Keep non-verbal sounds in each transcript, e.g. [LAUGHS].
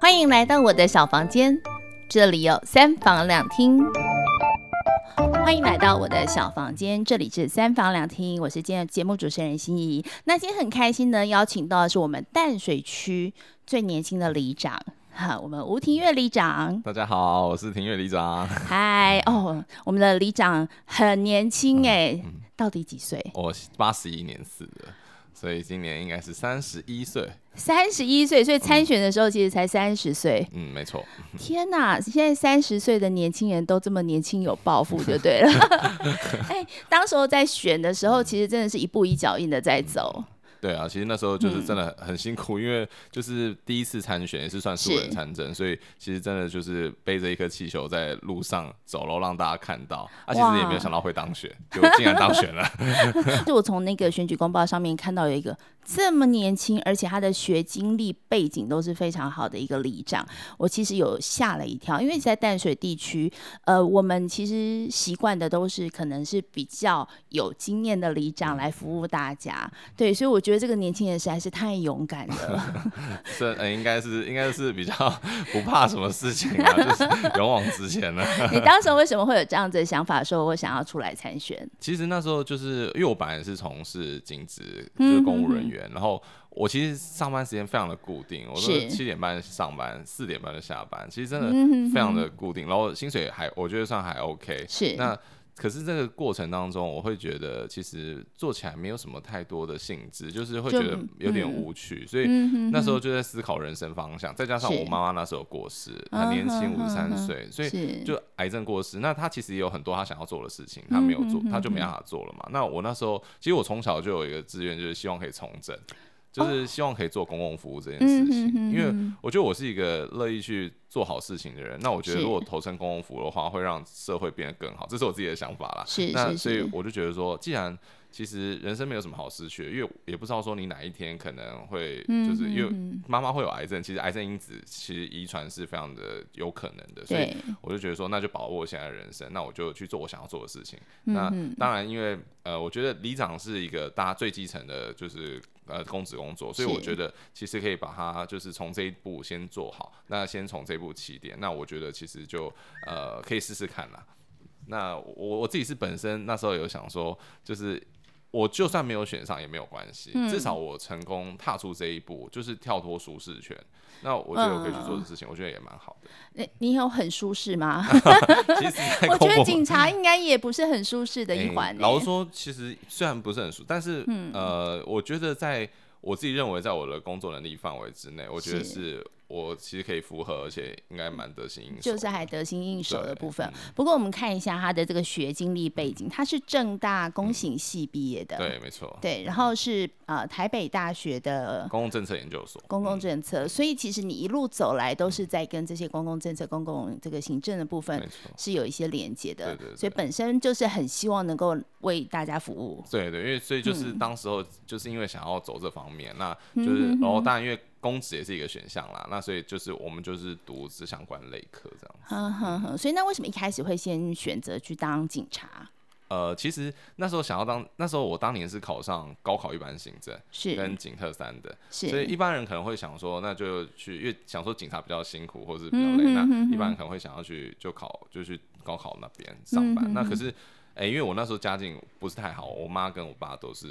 欢迎来到我的小房间，这里有三房两厅。欢迎来到我的小房间，这里是三房两厅，我是今天的节目主持人心怡。那今天很开心呢，邀请到的是我们淡水区最年轻的里长，哈，我们吴庭月里长。大家好，我是庭月里长。嗨，哦，我们的里长很年轻哎，到底几岁？我八十一年次的。所以今年应该是三十一岁，三十一岁，所以参选的时候其实才三十岁。嗯，没错。天哪，现在三十岁的年轻人都这么年轻有抱负，[LAUGHS] 就对了。[LAUGHS] 哎、欸，当时候在选的时候，其实真的是一步一脚印的在走。对啊，其实那时候就是真的很很辛苦，嗯、因为就是第一次参选，也是算素人参政，所以其实真的就是背着一颗气球在路上走喽，让大家看到。啊，其实也没有想到会当选，就竟然当选了。[LAUGHS] 就我从那个选举公报上面看到有一个。这么年轻，而且他的学经历背景都是非常好的一个里长，我其实有吓了一跳，因为在淡水地区，呃，我们其实习惯的都是可能是比较有经验的里长来服务大家，对，所以我觉得这个年轻人实在是太勇敢了。[LAUGHS] 这呃，应该是应该是比较不怕什么事情啊，[LAUGHS] 就是勇往直前了。[LAUGHS] 你当时为什么会有这样子的想法，说我想要出来参选？其实那时候就是因为我本来是从事警职，就是公务人员。嗯然后我其实上班时间非常的固定，我是七点半上班，四点半就下班，其实真的非常的固定。然后薪水还我觉得算还 OK。是那可是这个过程当中，我会觉得其实做起来没有什么太多的兴致，就是会觉得有点无趣。所以那时候就在思考人生方向。再加上我妈妈那时候过世，她年轻，五十三岁，所以就癌症过世。那她其实也有很多她想要做的事情，她没有做，她就没办法做了嘛。那我那时候其实我从小就有一个志愿，就是希望可以从政。就是希望可以做公共服务这件事情，因为我觉得我是一个乐意去做好事情的人。那我觉得如果投身公共服务的话，会让社会变得更好，这是我自己的想法啦。是，那所以我就觉得说，既然其实人生没有什么好失去，因为也不知道说你哪一天可能会，就是因为妈妈会有癌症，其实癌症因子其实遗传是非常的有可能的，所以我就觉得说，那就把握现在的人生，那我就去做我想要做的事情。那当然，因为呃，我觉得里长是一个大家最基层的，就是呃公职工作，所以我觉得其实可以把它就是从这一步先做好，那先从这一步起点，那我觉得其实就呃可以试试看啦。那我我自己是本身那时候有想说，就是。我就算没有选上也没有关系，嗯、至少我成功踏出这一步，就是跳脱舒适圈。那我觉得我可以去做的事情，嗯、我觉得也蛮好的。你你有很舒适吗？[LAUGHS] 其实我觉得警察应该也不是很舒适的一环、欸。老实说，其实虽然不是很舒，但是、嗯、呃，我觉得在我自己认为，在我的工作能力范围之内，我觉得是。我其实可以符合，而且应该蛮得心应手，就是还得心应手的部分。嗯、不过我们看一下他的这个学经历背景，他是正大公行系毕业的，嗯、对，没错，对，然后是呃台北大学的公共政策研究所，公共政策。嗯、所以其实你一路走来都是在跟这些公共政策、公共这个行政的部分是有一些连接的，对对对，所以本身就是很希望能够为大家服务。对对，因为所以就是当时候就是因为想要走这方面，嗯、那就是然后当然因为。公职也是一个选项啦，那所以就是我们就是读这相关类科这样子。哼哼哼，所以那为什么一开始会先选择去当警察？呃，其实那时候想要当，那时候我当年是考上高考一般行政，是跟警特三的，是所以一般人可能会想说，那就去，因为想说警察比较辛苦或是比较累，嗯、哼哼哼那一般人可能会想要去就考，就去高考那边上班。嗯、哼哼那可是，哎、欸，因为我那时候家境不是太好，我妈跟我爸都是，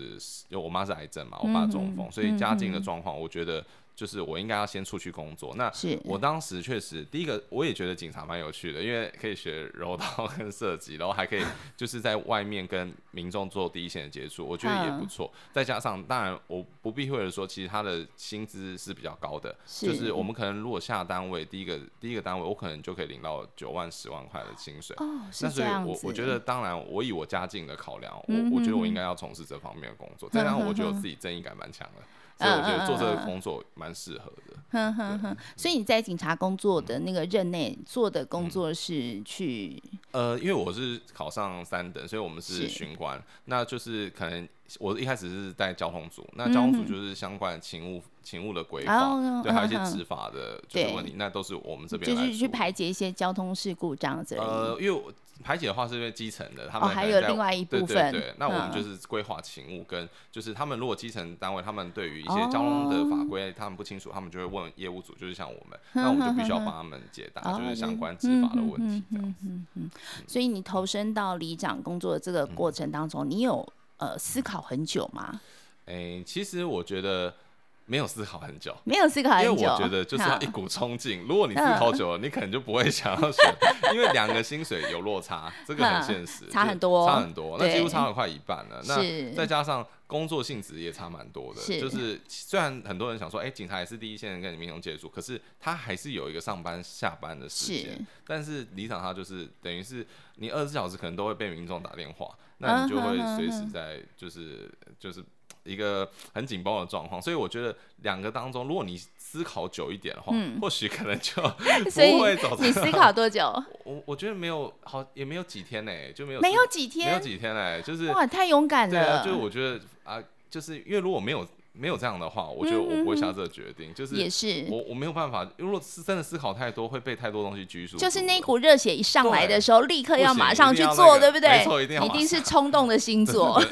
因为我妈是癌症嘛，我爸中风，所以家境的状况，我觉得。就是我应该要先出去工作。那我当时确实第一个，我也觉得警察蛮有趣的，因为可以学柔道 [LAUGHS] 跟射击，然后还可以 [LAUGHS] 就是在外面跟民众做第一线的接触，我觉得也不错。再加上，当然我不避讳的说，其实他的薪资是比较高的，就是我们可能如果下单位第一个第一个单位，我可能就可以领到九万十万块的薪水。哦，那所以我我觉得，当然我以我家境的考量，我我觉得我应该要从事这方面的工作。[LAUGHS] 再加上我觉得我自己正义感蛮强的。所以我觉得做这个工作蛮适合的。哼哼哼。所以你在警察工作的那个任内做的工作是去？呃，因为我是考上三等，所以我们是巡官，那就是可能我一开始是在交通组，那交通组就是相关的勤务勤务的规划，对，还有一些执法的就是问题，那都是我们这边就是去排解一些交通事故这样子。呃，因为排解的话是因为基层的，他们还有另外一部分。对，那我们就是规划勤务跟就是他们如果基层单位他们对于一些交通的法规他们不清楚，他们就会问业务组，就是像我们，[LAUGHS] 那我们就必须要帮他们解答，[LAUGHS] 就是相关执法的问题这样子。所以你投身到里长工作的这个过程当中，你有。呃，思考很久吗？哎、欸，其实我觉得没有思考很久，没有思考很久，因为我觉得就是要一股冲劲。[LAUGHS] 如果你思考久了，你可能就不会想要选，因为两个薪水有落差，[LAUGHS] 这个很现实，差很多，差很多，那几乎差了快一半了。那再加上工作性质也差蛮多的，就是虽然很多人想说，哎、欸，警察也是第一线跟你民众接触，可是他还是有一个上班下班的时间。但是理想他就是等于是你二十四小时可能都会被民众打电话。那你就会随时在，就是就是一个很紧绷的状况，所以我觉得两个当中，如果你思考久一点的话，或许可能就 [LAUGHS] 不会走。你思考多久？[LAUGHS] 我我觉得没有好，也没有几天呢，就没有没有几天，没有几天嘞，就是哇，太勇敢了。对啊就是我觉得啊，就是因为如果没有。没有这样的话，我觉得我不会下这个决定。就是也是我我没有办法，如果是真的思考太多，会被太多东西拘束。就是那股热血一上来的时候，立刻要马上去做，对不对？没错，一定要。一定是冲动的星座，[LAUGHS]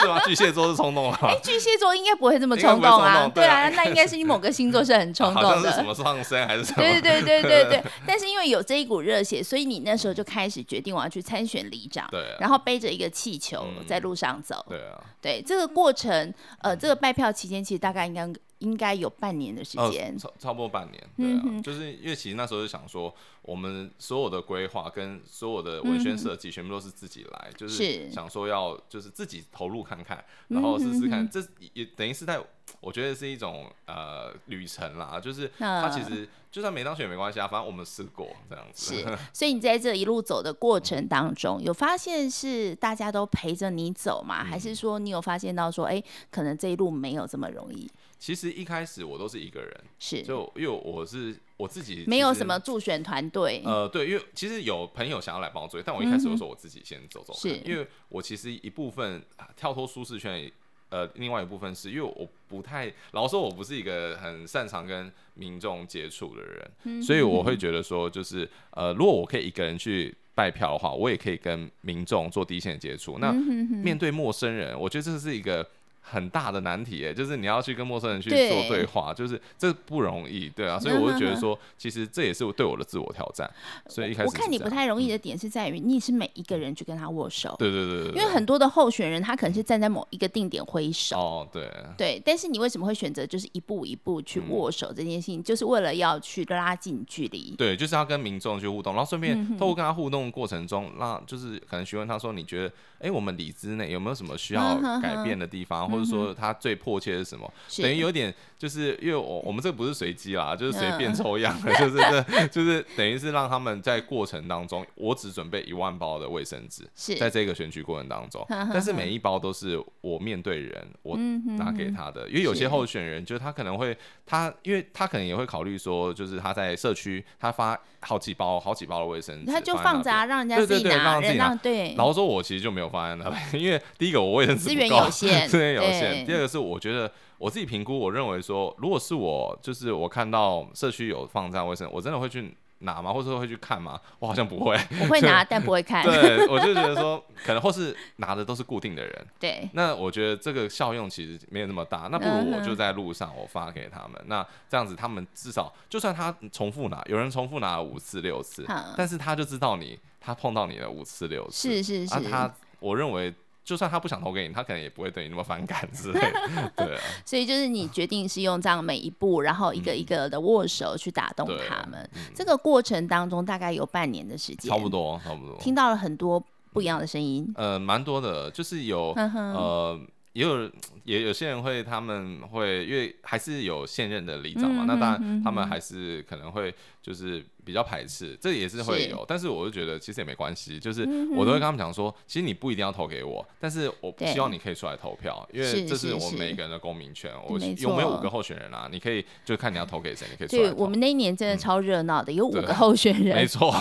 是吗？巨蟹座是冲动啊。哎，巨蟹座应该不会这么冲动啊。对啊，那应该是你某个星座是很冲动的。什么上升还是什么？对对对对对。[LAUGHS] 但是因为有这一股热血，所以你那时候就开始决定我要去参选里长。对。然后背着一个气球在路上走。对啊。对这个过程，呃，这个拜票期间其实大概应该应该有半年的时间，呃，差差不多半年，对啊，嗯、就是因为其实那时候就想说，我们所有的规划跟所有的文宣设计全部都是自己来，嗯、就是想说要就是自己投入看看，然后试试看，嗯、哼这也等于是在我觉得是一种呃旅程啦，就是他其实就算没当选也没关系啊，反正我们试过这样子。是，[LAUGHS] 所以你在这一路走的过程当中，有发现是大家都陪着你走吗？嗯、还是说你有发现到说，哎、欸，可能这一路没有这么容易？其实一开始我都是一个人，是就因为我是我自己，没有什么助选团队。呃，对，因为其实有朋友想要来帮我做，但我一开始都说我自己先走走看，是因为我其实一部分跳脱舒适圈，呃，另外一部分是因为我不太，老实说，我不是一个很擅长跟民众接触的人，嗯、所以我会觉得说，就是呃，如果我可以一个人去拜票的话，我也可以跟民众做第一线的接触。那面对陌生人，我觉得这是一个。很大的难题，哎，就是你要去跟陌生人去做对话，对就是这不容易，对啊，所以我就觉得说，其实这也是对我的自我挑战。所以一开始我看你不太容易的点是在于，你是每一个人去跟他握手，对对对，对，因为很多的候选人他可能是站在某一个定点挥手，哦，对，对，但是你为什么会选择就是一步一步去握手这件事情，嗯、就是为了要去拉近距离，对，就是要跟民众去互动，然后顺便透过跟他互动的过程中，让就是可能询问他说，你觉得，哎，我们里之内有没有什么需要改变的地方？或者说他最迫切是什么？等于有点就是因为我我们这不是随机啦，就是随便抽样的，[LAUGHS] 就是这就是等于是让他们在过程当中，我只准备一万包的卫生纸，在这个选举过程当中，但是每一包都是我面对人，我拿给他的。因为有些候选人，就是他可能会他，因为他可能也会考虑说，就是他在社区他发好几包好几包的卫生纸，他就放着啊，让人家自己拿，让对。然后说我其实就没有放在那边，因为第一个我卫生纸资源有限，[LAUGHS] 资源有限，第二个是。我觉得我自己评估，我认为说，如果是我，就是我看到社区有放这样卫生，我真的会去拿吗？或者说会去看吗？我好像不会，我会拿，[LAUGHS] 但不会看。对，我就觉得说，可能或是拿的都是固定的人。[LAUGHS] 对。那我觉得这个效用其实没有那么大。那不如我就在路上，我发给他们。嗯、那这样子，他们至少就算他重复拿，有人重复拿了五次六次，嗯、但是他就知道你，他碰到你了五次六次。是是是。啊、他我认为。就算他不想投给你，他可能也不会对你那么反感之类的。[LAUGHS] 对啊，所以就是你决定是用这样每一步，然后一个一个的握手去打动他们。嗯、这个过程当中大概有半年的时间，差不多，差不多。听到了很多不一样的声音，呃，蛮多的，就是有呃，也有也有些人会，他们会因为还是有现任的里长嘛，那当然他们还是可能会就是。比较排斥，这也是会有，但是我就觉得其实也没关系，就是我都会跟他们讲说，其实你不一定要投给我，但是我希望你可以出来投票，因为这是我们每个人的公民权。我有没有五个候选人啊？你可以就看你要投给谁，你可以。对，我们那一年真的超热闹的，有五个候选 [LAUGHS] 人，没错。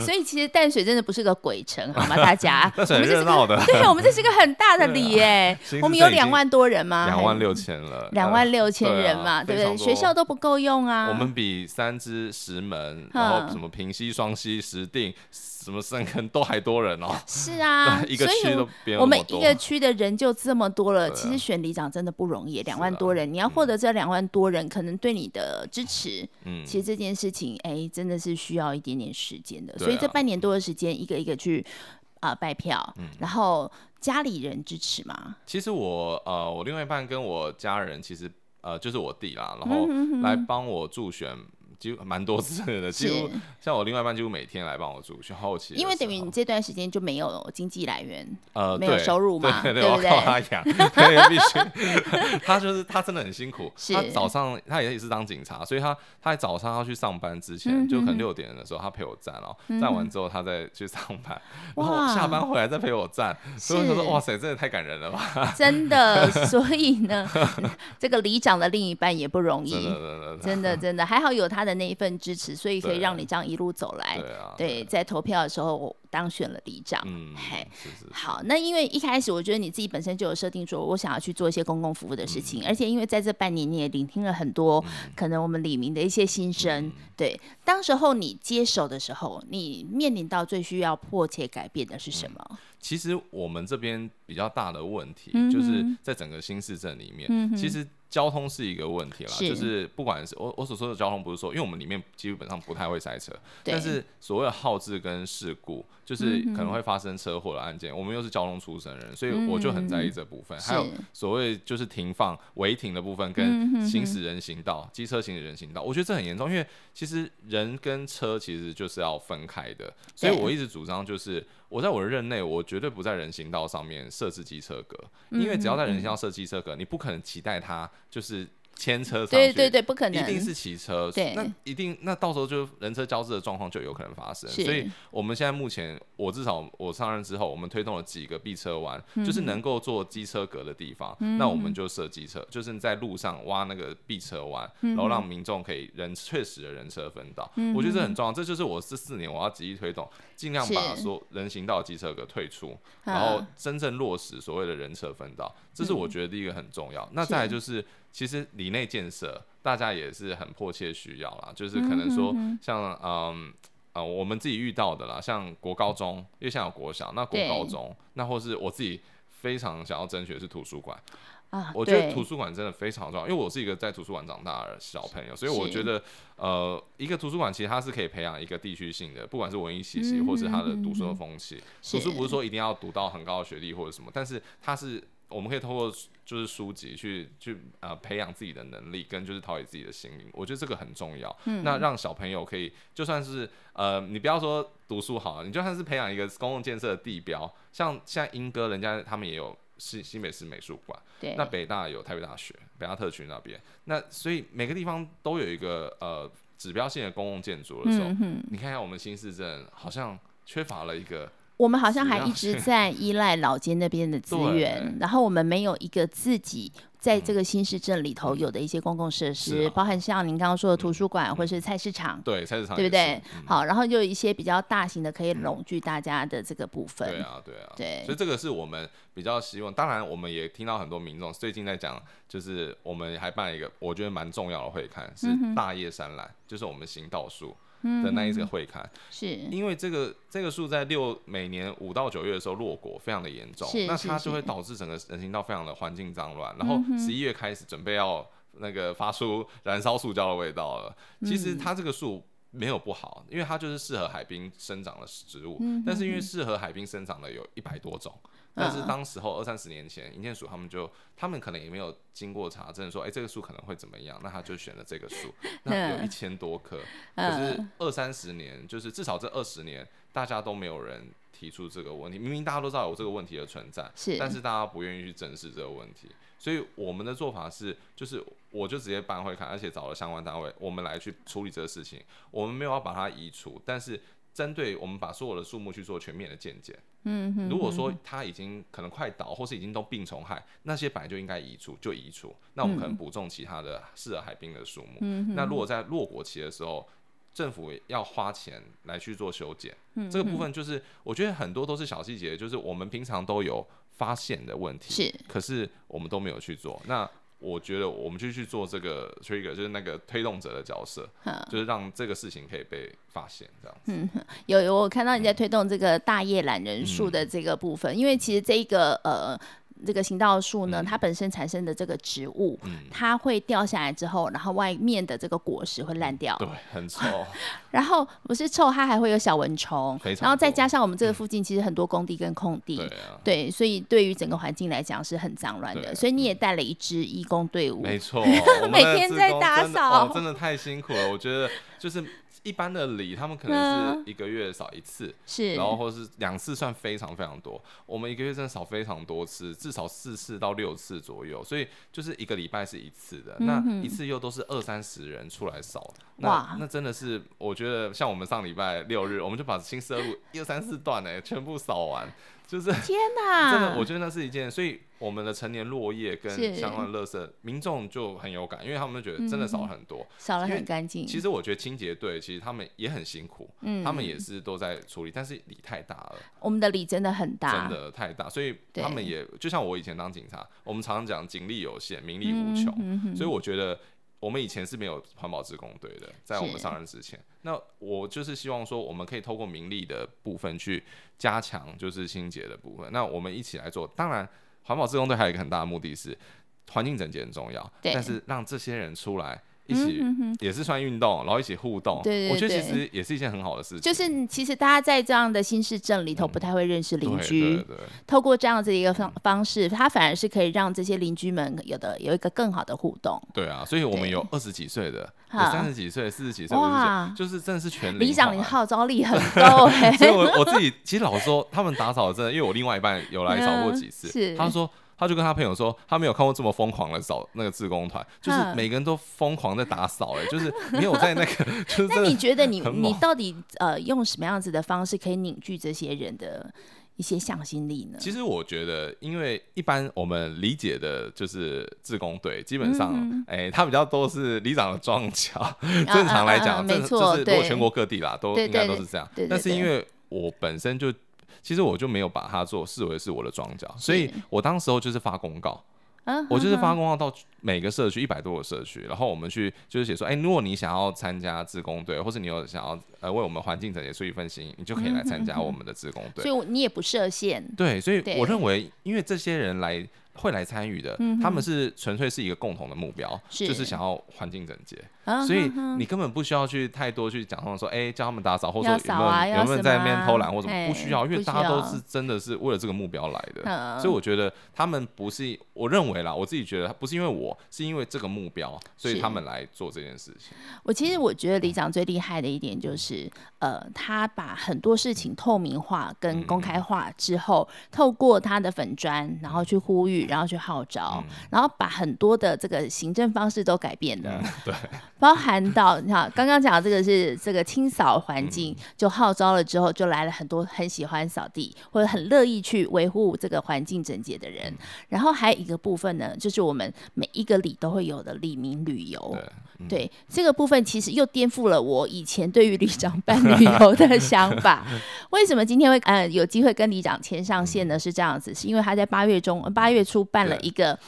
所以其实淡水真的不是个鬼城，好吗？大家，淡水热闹的，对，我们这是个很大的里耶。[LAUGHS] 我们有两万多人吗？两万六千了，两万六千人嘛，对不对？学校都不够用啊。我们比三芝石门，然后什么平溪、双溪、石碇，什么深坑都还多人哦。是啊，[LAUGHS] 一个区都别我们一个区的人就这么多了。其实选里长真的不容易，两万多人，你要获得这两万多人可能对你的支持，嗯，其实这件事情哎，真的是需要一点点时间的。所以这半年多的时间，一个一个去啊拜票，然后家里人支持吗？其实我呃，我另外一半跟我家人其实。呃，就是我弟啦，然后来帮我助选。几乎蛮多次的，几乎像我另外一半几乎每天来帮我煮，去后期，因为等于你这段时间就没有经济来源，呃，没有收入嘛，对对对，我靠他养，[LAUGHS] 必须，[LAUGHS] 他就是他真的很辛苦，[LAUGHS] 他早上他也是当警察，所以他他在早上要去上班之前，就可能六点的时候他陪我站哦，站完之后他再去上班，然后下班回来再陪我站，所以他说哇塞，真的太感人了吧，真的，所以呢，这个里长的另一半也不容易，真的真的还好有他的那一份支持，所以可以让你这样一路走来。对，啊、对，在投票的时候，我当选了里长。嗯，嘿，是是是好。那因为一开始我觉得你自己本身就有设定说，我想要去做一些公共服务的事情，嗯、而且因为在这半年你也聆听了很多可能我们李明的一些心声。嗯、对，当时候你接手的时候，你面临到最需要迫切改变的是什么？嗯、其实我们这边比较大的问题，就是在整个新市镇里面，其实。交通是一个问题啦，是。就是不管是我我所说的交通，不是说，因为我们里面基本上不太会塞车，但是所谓的耗资跟事故，就是可能会发生车祸的案件，嗯、我们又是交通出身人，所以我就很在意这部分。嗯、还有所谓就是停放违停的部分，跟行驶人行道、机、嗯、车行驶人行道，我觉得这很严重，因为其实人跟车其实就是要分开的，所以我一直主张就是。我在我的任内，我绝对不在人行道上面设置机车格，因为只要在人行道设机车格，你不可能期待它就是。牵车上去，对对对，不可能，一定是骑车，对，那一定，那到时候就人车交织的状况就有可能发生。所以我们现在目前，我至少我上任之后，我们推动了几个避车弯，就是能够做机车格的地方，那我们就设机车，就是在路上挖那个避车弯，然后让民众可以人确实的人车分道。我觉得这很重要，这就是我这四年我要极力推动，尽量把说人行道机车格退出，然后真正落实所谓的人车分道，这是我觉得第一个很重要。那再来就是。其实里内建设，大家也是很迫切需要啦。就是可能说，像嗯呃，我们自己遇到的啦，像国高中，因为像有国小，那国高中，那或是我自己非常想要争取的是图书馆啊。我觉得图书馆真的非常重要，因为我是一个在图书馆长大的小朋友，所以我觉得呃，一个图书馆其实它是可以培养一个地区性的，不管是文艺气息，或是它的读书的风气。读书不是说一定要读到很高的学历或者什么，但是它是。我们可以通过就是书籍去去呃培养自己的能力，跟就是陶冶自己的心灵，我觉得这个很重要。嗯、那让小朋友可以就算是呃你不要说读书好了，你就算是培养一个公共建设的地标，像现在莺歌人家他们也有新新北市美术馆，对那北大有台北大学北大特区那边，那所以每个地方都有一个呃指标性的公共建筑的时候，嗯、你看下我们新市镇好像缺乏了一个。我们好像还一直在依赖老街那边的资 [LAUGHS] 源，然后我们没有一个自己在这个新市镇里头有的一些公共设施，嗯、包含像您刚刚说的图书馆或是菜市场，对菜市场，对不对？嗯、好，然后就有一些比较大型的可以拢聚大家的这个部分。对啊，对啊，对。所以这个是我们比较希望。当然，我们也听到很多民众最近在讲，就是我们还办一个我觉得蛮重要的会看，是大叶山榄，就是我们行道树。的那一个会刊，是。因为这个这个树在六每年五到九月的时候落果非常的严重，那它就会导致整个人行道非常的环境脏乱，然后十一月开始准备要那个发出燃烧塑胶的味道了。其实它这个树没有不好，因为它就是适合海滨生长的植物，但是因为适合海滨生长的有一百多种。但是当时候二三十年前，银建署他们就，他们可能也没有经过查证，说，哎、欸，这个树可能会怎么样，那他就选了这个树，[LAUGHS] 那有一千多棵，可是二三十年，就是至少这二十年，大家都没有人提出这个问题。明明大家都知道有这个问题的存在，是，但是大家不愿意去正视这个问题。所以我们的做法是，就是我就直接搬回看，而且找了相关单位，我们来去处理这个事情。我们没有要把它移除，但是针对我们把所有的树木去做全面的鉴检。嗯哼，如果说它已经可能快倒，或是已经都病虫害，那些本来就应该移除，就移除。那我们可能补种其他的适合海滨的树木。嗯。那如果在落果期的时候，政府要花钱来去做修剪，嗯，这个部分就是我觉得很多都是小细节，就是我们平常都有。发现的问题是，可是我们都没有去做。那我觉得我们就去做这个 trigger，就是那个推动者的角色，就是让这个事情可以被发现，这样子。[LAUGHS] 嗯，有有，我看到你在推动这个大叶懒人数的这个部分，嗯、因为其实这一个呃。这个行道树呢，它本身产生的这个植物，嗯、它会掉下来之后，然后外面的这个果实会烂掉，对，很臭。[LAUGHS] 然后不是臭，它还会有小蚊虫，然后再加上我们这个附近其实很多工地跟空地，嗯、对，啊、对，所以对于整个环境来讲是很脏乱的。所以你也带了一支义工队伍，没错，[LAUGHS] 每天在打扫，真的太辛苦了。我觉得就是。一般的礼，他们可能是一个月扫一次，是，然后或是两次算非常非常多。我们一个月真的扫非常多次，至少四次到六次左右，所以就是一个礼拜是一次的，嗯、那一次又都是二三十人出来扫，那那真的是我觉得像我们上礼拜六日，我们就把新思路一二三四段哎全部扫完。就是天哪，[LAUGHS] 真的，我觉得那是一件，所以我们的成年落叶跟相关的垃圾，民众就很有感，因为他们觉得真的少了很多，少了很干净。其实我觉得清洁队其实他们也很辛苦，嗯，他们也是都在处理，但是理太大了，我们的理真的很大，真的太大，所以他们也就像我以前当警察，我们常常讲警力有限，民力无穷，所以我觉得。我们以前是没有环保职工队的，在我们上任之前，那我就是希望说，我们可以透过名利的部分去加强，就是清洁的部分。那我们一起来做。当然，环保职工队还有一个很大的目的是，环境整洁很重要，但是让这些人出来。一起也是算运动，然后一起互动，对，我觉得其实也是一件很好的事情。就是其实大家在这样的新市镇里头不太会认识邻居，透过这样子一个方方式，它反而是可以让这些邻居们有的有一个更好的互动。对啊，所以我们有二十几岁的，有三十几岁、四十几岁，哇，就是真的是全里长，你号召力很高。[LAUGHS] 所以我我自己其实老实说，他们打扫真的，因为我另外一半有来扫过几次，[LAUGHS] 他说。他就跟他朋友说，他没有看过这么疯狂的扫那个自工团，就是每个人都疯狂在打扫，哎，[LAUGHS] 就是没有在那个。[LAUGHS] 就是那你觉得你你到底呃用什么样子的方式可以凝聚这些人的一些向心力呢？其实我觉得，因为一般我们理解的就是自工队，基本上哎，他比较多是里长的庄脚。[LAUGHS] 正常来讲，没错，就是如果全国各地啦，都应该都是这样。但是因为我本身就。其实我就没有把它做视为是我的庄脚，所以我当时候就是发公告，我就是发公告到每个社区一百多个社区，然后我们去就是写说，哎，如果你想要参加自工队，或是你有想要呃为我们环境整洁出一份心，你就可以来参加我们的自工队。所以你也不设限。对，所以我认为，因为这些人来。会来参与的，他们是纯粹是一个共同的目标，就是想要环境整洁，所以你根本不需要去太多去讲他们说，哎，叫他们打扫，或者说有没有有没有在那边偷懒或者不需要，因为大家都是真的是为了这个目标来的，所以我觉得他们不是，我认为啦，我自己觉得不是因为我是因为这个目标，所以他们来做这件事情。我其实我觉得李长最厉害的一点就是，呃，他把很多事情透明化跟公开化之后，透过他的粉砖，然后去呼吁。然后去号召，嗯、然后把很多的这个行政方式都改变了，嗯、对，包含到你看刚刚讲的这个是这个清扫环境，嗯、就号召了之后，就来了很多很喜欢扫地或者很乐意去维护这个环境整洁的人。嗯、然后还有一个部分呢，就是我们每一个里都会有的里民旅游，对，这个部分其实又颠覆了我以前对于里长办旅游的想法。[LAUGHS] 为什么今天会呃有机会跟里长牵上线呢？是这样子，是因为他在八月中八月初。办了一个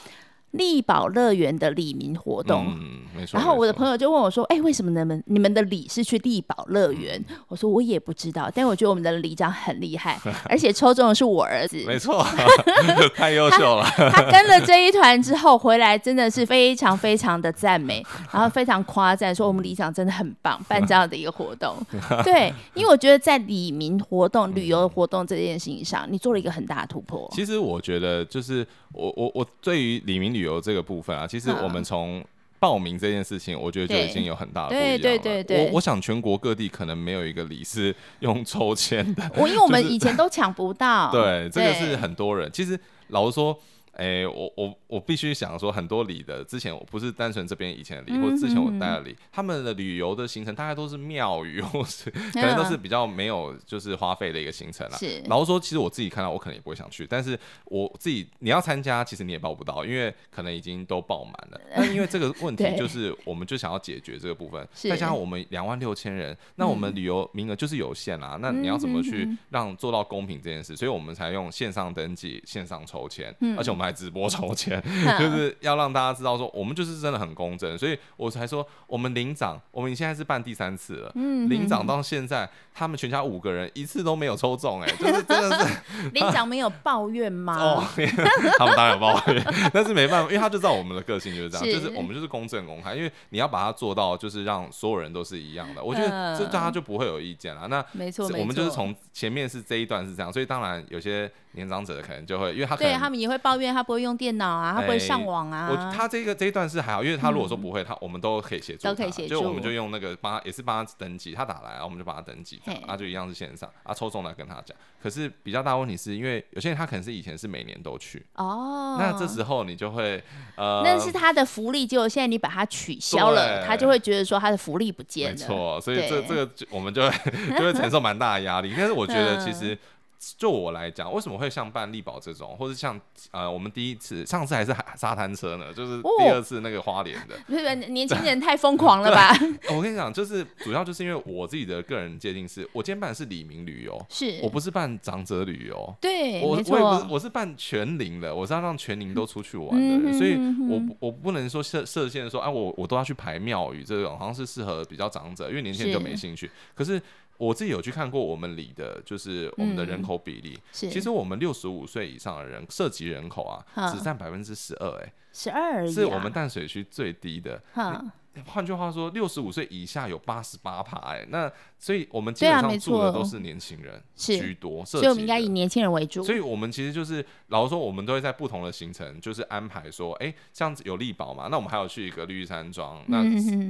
丽宝乐园的李民活动，嗯，没错。然后我的朋友就问我说：“哎、欸，为什么你们你们的礼是去力宝乐园？”嗯、我说：“我也不知道，但我觉得我们的李长很厉害，[LAUGHS] 而且抽中的是我儿子，没错，[LAUGHS] 太优秀了他。他跟了这一团之后回来，真的是非常非常的赞美，[LAUGHS] 然后非常夸赞说我们里长真的很棒，办这样的一个活动。对，因为我觉得在李民活动、旅游活动这件事情上，你做了一个很大的突破。其实我觉得就是我我我对于李明旅游这个部分啊，其实我们从报名这件事情，我觉得就已经有很大的不一样了。对对对对，我我想全国各地可能没有一个里是用抽签的。[LAUGHS] 我因为我们以前都抢不到。对，这个是很多人。其实老实说。哎、欸，我我我必须想说，很多里的之前我不是单纯这边以前的里，嗯、或者之前我带的里，他们的旅游的行程大概都是庙宇，[LAUGHS] 或是 [LAUGHS] 可能都是比较没有就是花费的一个行程啦。是，然后说其实我自己看到我可能也不会想去，但是我自己你要参加，其实你也报不到，因为可能已经都报满了。那因为这个 [LAUGHS] 问题就是，我们就想要解决这个部分，再加上我们两万六千人，那我们旅游名额就是有限啦。那你要怎么去让做到公平这件事？所以我们才用线上登记、线上抽签，而且我们还直播抽签，[LAUGHS] 就是要让大家知道说，我们就是真的很公正，所以我才说，我们领长，我们现在是办第三次了，嗯、领长到现在，他们全家五个人一次都没有抽中，哎，就是真的是，[LAUGHS] 领长没有抱怨吗？哦，[LAUGHS] 他们当然有抱怨，但是没办法，因为他就知道我们的个性就是这样，就是我们就是公正公开，因为你要把它做到，就是让所有人都是一样的，我觉得这大家就不会有意见了。那没错，我们就是从前面是这一段是这样，所以当然有些。年长者可能就会，因为他对他们也会抱怨，他不会用电脑啊，他不会上网啊。我他这个这一段是还好，因为他如果说不会，他我们都可以协助，都可以协助。就我们就用那个帮他，也是帮他登记，他打来，我们就帮他登记，啊，就一样是线上，啊，抽中了跟他讲。可是比较大问题是因为有些人他可能是以前是每年都去哦，那这时候你就会呃，那是他的福利，结果现在你把它取消了，他就会觉得说他的福利不见了。没错，所以这这个我们就会 [LAUGHS] 就会承受蛮大的压力。但是我觉得其实。就我来讲，为什么会像办力宝这种，或者像呃，我们第一次、上次还是沙滩车呢？就是第二次那个花莲的，[LAUGHS] 不是年轻人太疯狂了吧？[LAUGHS] 我跟你讲，就是主要就是因为我自己的个人界定是，我今天办的是李明旅游，是我不是办长者旅游，对，我我也不是，我是办全龄的，我是要让全龄都出去玩的人，所以我我不能说设设限说，哎，我我都要去排庙宇这种，好像是适合比较长者，因为年轻人就没兴趣，可是。我自己有去看过我们里的，就是我们的人口比例。嗯、其实我们六十五岁以上的人，涉及人口啊，嗯、只占百分之十二，哎，十二，是我们淡水区最低的。嗯换句话说，六十五岁以下有八十八趴，哎，那所以我们基本上住的都是年轻人居多，所以我们应该以年轻人为主。所以我们其实就是，老实说，我们都会在不同的行程，就是安排说，哎，这样子有利宝嘛，那我们还有去一个绿玉山庄，那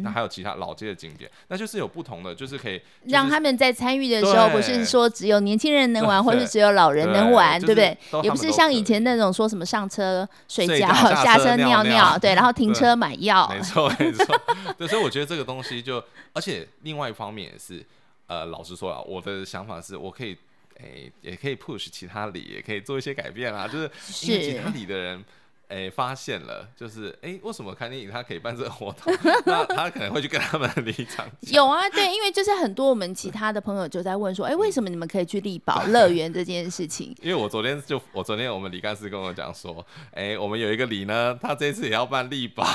那还有其他老街的景点，那就是有不同的，就是可以让他们在参与的时候，不是说只有年轻人能玩，或是只有老人能玩，对不对？也不是像以前那种说什么上车睡觉、[LAUGHS] 下车尿尿，对，然后 [LAUGHS] 停车买药，没错没错。[LAUGHS] 对，所以我觉得这个东西就，而且另外一方面也是，呃，老实说啊，我的想法是我可以，诶、欸，也可以 push 其他里，也可以做一些改变啦，就是因为其他里的人。哎、欸，发现了，就是哎、欸，为什么看电影他可以办这个活动？[LAUGHS] 那他可能会去跟他们离场。有啊，对，因为就是很多我们其他的朋友就在问说，哎、欸，为什么你们可以去丽宝乐 [LAUGHS] 园这件事情？因为我昨天就我昨天我们李干事跟我讲说，哎、欸，我们有一个李呢，他这次也要办丽宝，[LAUGHS]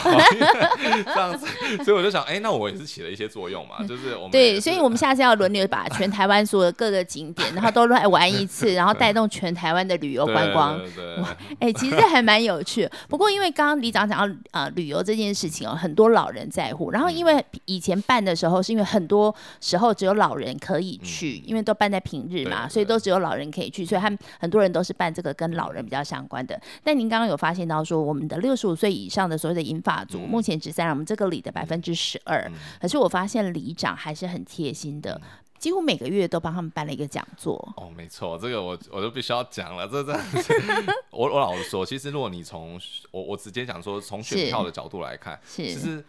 这样子，所以我就想，哎、欸，那我也是起了一些作用嘛，就是我们对，所以我们下次要轮流把全台湾所有各个景点，然后都来玩一次，然后带动全台湾的旅游观光。对，对，对，哎、欸，其实还蛮有趣。不过，因为刚刚李长讲到啊、呃，旅游这件事情哦，很多老人在乎。然后，因为以前办的时候，是因为很多时候只有老人可以去，嗯、因为都办在平日嘛，所以都只有老人可以去，所以他们很多人都是办这个跟老人比较相关的。但您刚刚有发现到说，我们的六十五岁以上的所谓的银发族，嗯、目前只占我们这个里的百分之十二。可是我发现里长还是很贴心的。几乎每个月都帮他们办了一个讲座。哦，没错，这个我我就必须要讲了。这这，我我老实说，其实如果你从我我直接讲说，从选票的角度来看，是其实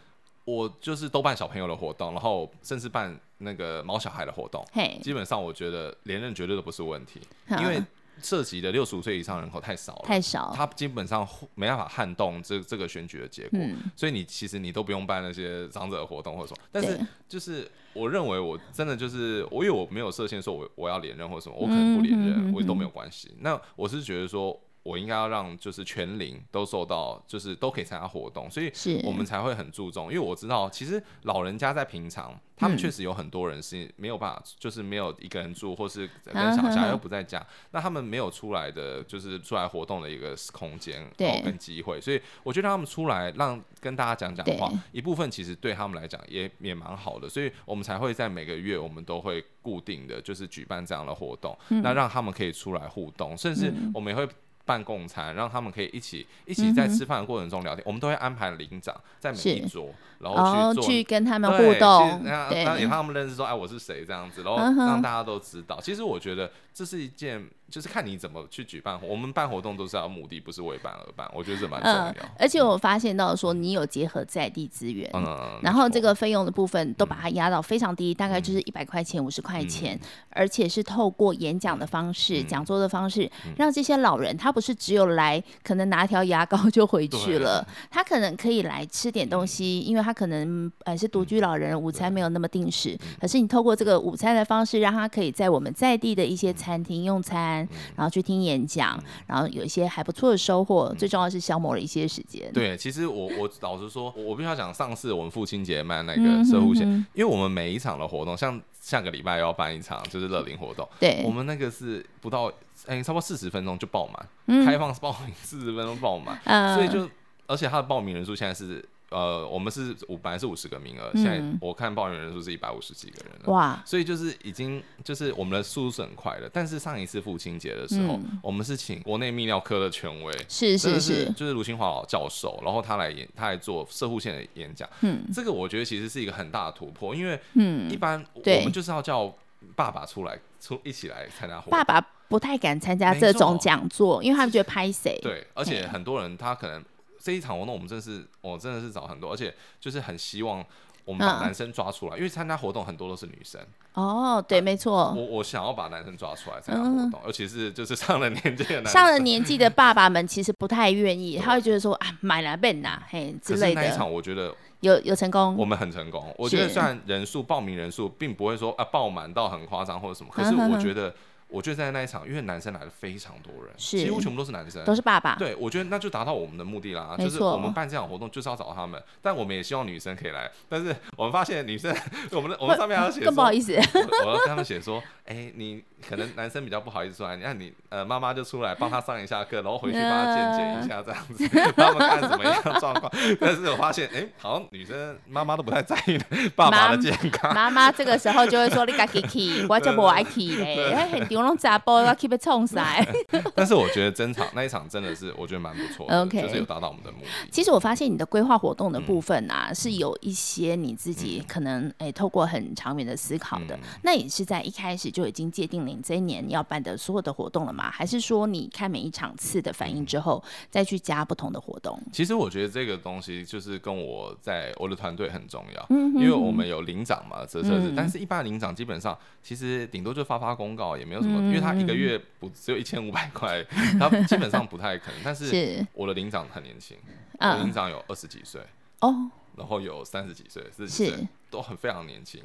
我就是都办小朋友的活动，然后甚至办那个猫小孩的活动。基本上我觉得连任绝对都不是问题，因为。涉及的六十五岁以上人口太少了，太少，他基本上没办法撼动这这个选举的结果，嗯、所以你其实你都不用办那些长者的活动或者说，但是就是我认为我真的就是我因为我没有设限说我我要连任或者什么，我可能不连任，我也都没有关系。那我是觉得说。我应该要让就是全龄都受到，就是都可以参加活动，所以我们才会很注重。因为我知道，其实老人家在平常，他们确实有很多人是没有办法，就是没有一个人住，或是跟小孩又不在家，那他们没有出来的，就是出来活动的一个空间跟机会。所以我觉得他们出来让跟大家讲讲话，一部分其实对他们来讲也也蛮好的，所以我们才会在每个月我们都会固定的就是举办这样的活动，那让他们可以出来互动，甚至我们也会。办共餐，让他们可以一起一起在吃饭的过程中聊天。嗯、我们都会安排领长在每一桌，然后去做、哦、去跟他们互动，让也让他们认识说，哎，我是谁这样子，然后让大家都知道。嗯、其实我觉得这是一件。就是看你怎么去举办，我们办活动都是要目的，不是为办而办。我觉得这蛮重要。嗯，而且我发现到说，你有结合在地资源，嗯，然后这个费用的部分都把它压到非常低，嗯，大概就是一百块钱、五十块钱，嗯，而且是透过演讲的方式、嗯、讲座的方式，让这些老人他不是只有来，可能拿条牙膏就回去了，他可能可以来吃点东西，因为他可能呃是独居老人，午餐没有那么定时，可是你透过这个午餐的方式，让他可以在我们在地的一些餐厅用餐。然后去听演讲，然后有一些还不错的收获，嗯、最重要是消磨了一些时间。对，其实我我老实说，我必须要讲，上次我们父亲节办那个摄护腺，因为我们每一场的活动，像下个礼拜要办一场就是乐龄活动，对，我们那个是不到哎，差不多四十分钟就爆满，嗯、开放报名四十分钟爆满，嗯、所以就而且他的报名人数现在是。呃，我们是五，本来是五十个名额，嗯、现在我看报名人数是一百五十几个人了。哇！所以就是已经就是我们的速度是很快的。但是上一次父亲节的时候，嗯、我们是请国内泌尿科的权威，是是是，是就是卢清华老教授，然后他来演，他来做社护线的演讲。嗯，这个我觉得其实是一个很大的突破，因为嗯，一般我们就是要叫爸爸出来出一起来参加活动。爸爸不太敢参加这种讲座，因为他们觉得拍谁？对，而且很多人他可能。这一场活动我们真的是，我真的是找很多，而且就是很希望我们把男生抓出来，嗯、因为参加活动很多都是女生。哦，对，啊、没错。我我想要把男生抓出来参加活动，嗯、尤其是就是上了年纪的男生。上了年纪的爸爸们其实不太愿意，他会觉得说啊，买来笨呐，嘿之类的。那一场我觉得有有成功，我们很成功。我觉得虽然人数报名人数并不会说啊爆满到很夸张或者什么，可是我觉得。我觉得在那一场，因为男生来了非常多人，是几乎全部都是男生，都是爸爸。对，我觉得那就达到我们的目的啦。就是我们办这场活动就是要找他们，但我们也希望女生可以来。但是我们发现女生，我们的我们上面还要写，[LAUGHS] 更不好意思，我要跟他们写说，哎、欸，你可能男生比较不好意思出来，你看你呃妈妈就出来帮他上一下课，然后回去帮他健检一下这样子，帮 [LAUGHS] 他们看怎么样状况。但是我发现，哎、欸，好像女生妈妈都不太在意爸爸的健康。妈妈这个时候就会说：“你该去去，我就不爱去嘞。[LAUGHS] ”哎，很丢弄杂包要去被冲塞。[LAUGHS] 但是我觉得真场那一场真的是我觉得蛮不错的，Okay. 就是有达到我们的目的。其实我发现你的规划活动的部分啊，嗯、是有一些你自己可能哎、欸、透过很长远的思考的。嗯、那你是在一开始就已经界定了你这一年要办的所有的活动了吗？还是说你看每一场次的反应之后再去加不同的活动？其实我觉得这个东西就是跟我在我的团队很重要，嗯、因为我们有领长嘛，这这是，嗯、但是一般领长基本上其实顶多就发发公告，也没有什么，嗯、因为他一个月不只有一千五百块，他基本上不太可能。但是我的领长很年轻，我的领长有二十几岁哦，然后有三十几岁、四十几岁，是都很非常年轻。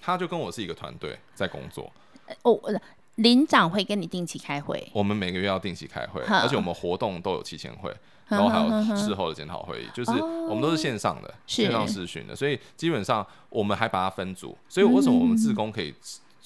他就跟我是一个团队在工作。哦，领长会跟你定期开会，我们每个月要定期开会，而且我们活动都有期前会，然后还有事后的检讨会议，就是我们都是线上的，线上视讯的，所以基本上我们还把它分组。所以为什么我们自工可以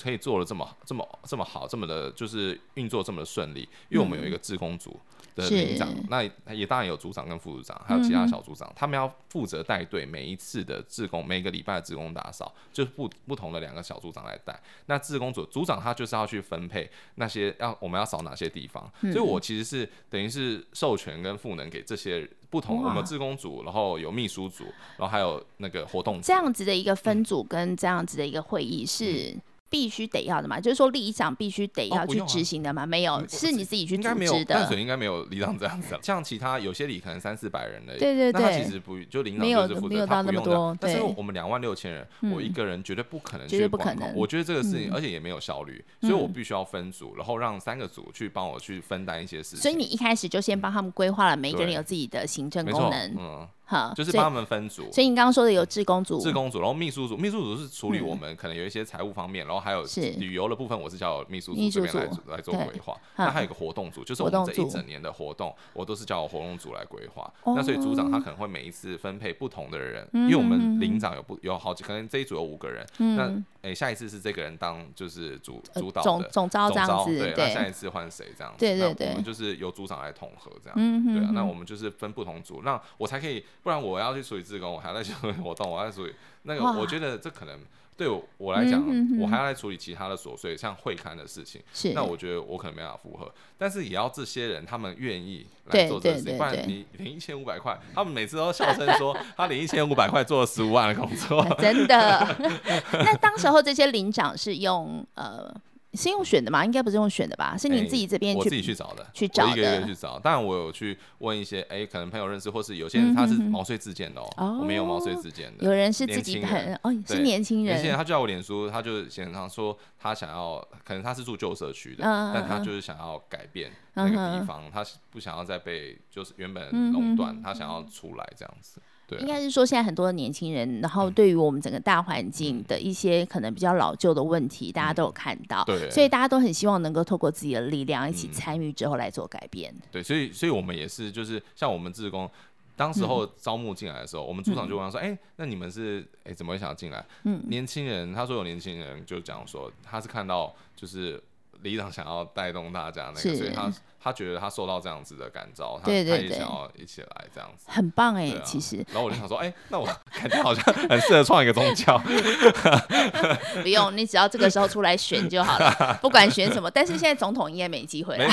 可以做的这么这么这么好，这么的就是运作这么的顺利？因为我们有一个志工组。的领长，是那也当然有组长跟副组长，还有其他小组长，嗯、他们要负责带队每一次的志工，每个礼拜的志工打扫，就是不不同的两个小组长来带。那志工组组长他就是要去分配那些要我们要扫哪些地方，嗯、所以我其实是等于是授权跟赋能给这些不同，我们志工组，然后有秘书组，然后还有那个活动组这样子的一个分组跟这样子的一个会议是。嗯必须得要的嘛，就是说里长必须得要去执行的嘛，没有是你自己去组织的。淡水应该没有里长这样子，[LAUGHS] 像其他有些里可能三四百人的，对对对，那他其实不就领是负责，他不用的。但是我们两万六千人，我一个人绝对不可能去管控。我觉得这个事情，而且也没有效率，所以我必须要分组，然后让三个组去帮我去分担一些事情。所以你一开始就先帮他们规划了，每一个人有自己的行政功能，嗯。好，就是帮他们分组。所以你刚刚说的有志工组、志工组，然后秘书组，秘书组是处理我们可能有一些财务方面，然后还有旅游的部分，我是叫秘书组这边来来做规划。那还有一个活动组，就是我们这一整年的活动，我都是叫活动组来规划。那所以组长他可能会每一次分配不同的人，因为我们领长有不有好几，可能这一组有五个人。那哎，下一次是这个人当就是主主导总总招这样子，对，那下一次换谁这样子？对对对，我们就是由组长来统合这样。对啊，那我们就是分不同组，那我才可以。不然我要去处理自工，我还要去处理活动，我要处理那个，我觉得这可能。对我来讲，嗯、哼哼我还要来处理其他的琐碎，像会刊的事情。是，那我觉得我可能没办法符合。但是也要这些人，他们愿意来做这个事情，不然你领一千五百块，他们每次都笑称说 [LAUGHS] 他领一千五百块做了十五万的工作。真的？[LAUGHS] 那当时候这些领长是用呃。是用选的吗？应该不是用选的吧？是你自己这边、欸、我自己去找的，去找的。一个一个去找。当然我有去问一些，哎、欸，可能朋友认识，或是有些人他是毛遂自荐的、喔、哦。我们有毛遂自荐的。有人是自己很哦，是年轻人。年轻人他就在我脸书，他就写上说他想要，可能他是住旧社区的，嗯、但他就是想要改变那个地方，嗯、他不想要再被就是原本垄断，嗯、他想要出来这样子。应该是说，现在很多的年轻人，然后对于我们整个大环境的一些可能比较老旧的问题，嗯、大家都有看到，对，所以大家都很希望能够透过自己的力量一起参与之后来做改变。嗯、对，所以，所以我们也是，就是像我们志工，当时候招募进来的时候，嗯、我们组长就问他说：“哎、嗯欸，那你们是哎、欸、怎么会想要进来？”嗯，年轻人，他说有年轻人就讲说，他是看到就是里长想要带动大家那个，所以他。他觉得他受到这样子的感召，他对对对，他也想要一起来这样子，很棒哎、欸，啊、其实。然后我就想说，哎、欸，那我 [LAUGHS] 感觉好像很适合创一个宗教。[LAUGHS] 不用，你只要这个时候出来选就好了，[LAUGHS] 不管选什么。但是现在总统应该没机会了，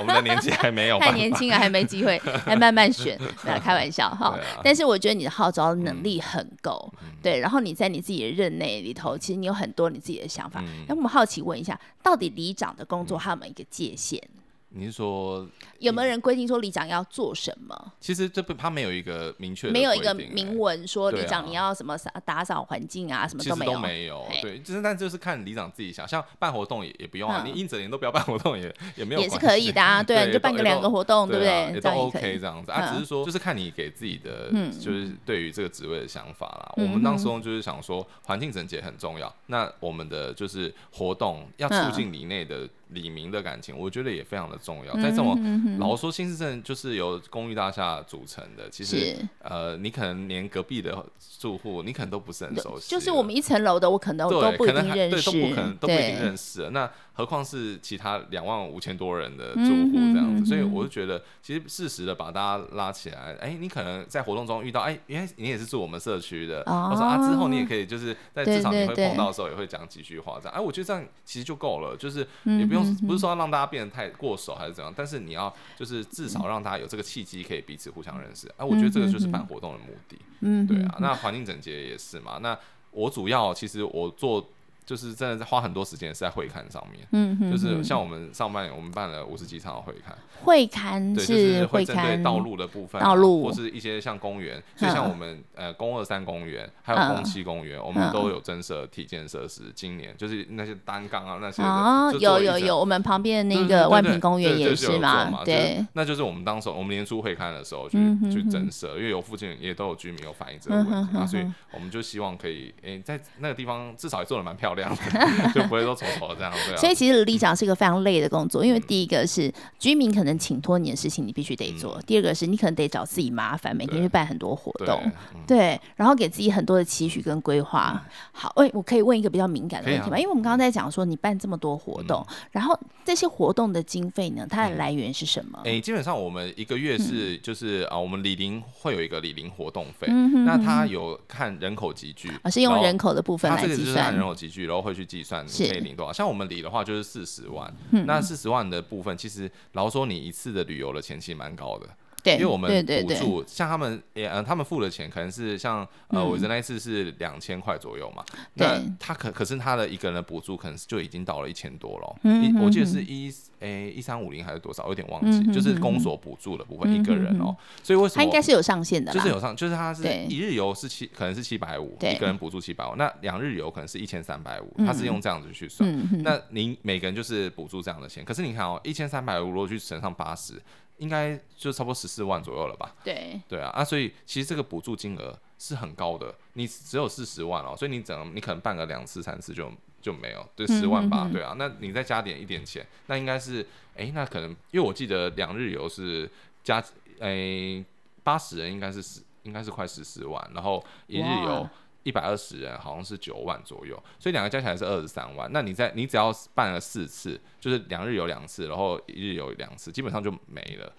我们的年纪还没有，太年轻了还没机会，还慢慢选。开玩笑哈，啊、但是我觉得你的号召能力很够，嗯、对。然后你在你自己的任内里头，其实你有很多你自己的想法。那、嗯、我们好奇问一下，到底里长的工作还有没有一个界限？你是说有没有人规定说里长要做什么？其实这不，他没有一个明确的，没有一个明文说里长你要什么打扫环境啊，什么都没有。都没有，对，就是但就是看里长自己想，像办活动也也不用啊，你阴着脸都不要办活动也 [LAUGHS] 也没有，也是可以的啊，[LAUGHS] 对，你就办个两个活动，对不对？也都 OK 这样子啊，只是说就是看你给自己的，就是对于这个职位的想法啦。我们当时就是想说环境整洁很重要，那我们的就是活动要促进里内的。里民的感情，我觉得也非常的重要。在这种老实说，新市镇就是由公寓大厦组成的。其实，呃，你可能连隔壁的住户，你可能都不是很熟悉。就是我们一层楼的，我可能都不一定认识，对，都不可能，都不一定认识。那何况是其他两万五千多人的住户这样子，所以我就觉得，其实适时的把大家拉起来。哎，你可能在活动中遇到，哎，原来你也是住我们社区的。我说啊，之后你也可以就是在至少你会碰到的时候，也会讲几句话这样。哎，我觉得这样其实就够了，就是也不用。不是说让大家变得太过熟还是怎样，但是你要就是至少让大家有这个契机，可以彼此互相认识。哎、啊，我觉得这个就是办活动的目的。嗯，对啊。那环境整洁也是嘛。那我主要其实我做。就是真的在花很多时间是在会刊上面，嗯哼，就是像我们上半年我们办了五十几场的会刊，会刊对，就是会针对道路的部分，道路或是一些像公园，所以像我们呃公二三公园还有公七公园，我们都有增设体健设施。今年就是那些单杠啊那些哦，有有有，我们旁边的那个万平公园也是嘛，对，那就是我们当时我们年初会刊的时候去去增设，因为有附近也都有居民有反映这个问题，所以我们就希望可以诶在那个地方至少也做得蛮漂亮。[LAUGHS] 就不会说从头这样，对啊。所以其实里长是一个非常累的工作，因为第一个是居民可能请托你的事情，你必须得做；第二个是你可能得找自己麻烦，每天去办很多活动，对，然后给自己很多的期许跟规划。好，哎，我可以问一个比较敏感的问题吗？因为我们刚刚在讲说你办这么多活动，然后这些活动的经费呢，它的来源是什么？哎，基本上我们一个月是就是啊，我们李林会有一个李林活动费，那它有看人口集聚，而是用人口的部分来计算，人口集聚，然后会去。计算你可以领多少？像我们理的话就是四十万，那四十万的部分，其实老实说你一次的旅游的钱其实蛮高的。对，因为我们补助，像他们也呃，他们付的钱可能是像呃，我那一次是两千块左右嘛。那他可可是他的一个人的补助可能就已经到了一千多了。嗯，我记得是一诶一三五零还是多少？有点忘记，就是公所补助的部分一个人哦。所以为什么他应该是有上限的？就是有上，就是他是一日游是七，可能是七百五，一个人补助七百五。那两日游可能是一千三百五，他是用这样子去算。那您每个人就是补助这样的钱，可是你看哦，一千三百五如果去乘上八十。应该就差不多十四万左右了吧？对对啊，啊，所以其实这个补助金额是很高的，你只有四十万哦，所以你整你可能办个两次三次就就没有，对，十万八，对啊，那你再加点一点钱，那应该是，哎，那可能因为我记得两日游是加，哎，八十人应该是十，应该是快十四万，然后一日游。一百二十人好像是九万左右，所以两个加起来是二十三万。那你在你只要办了四次，就是两日有两次，然后一日有两次，基本上就没了。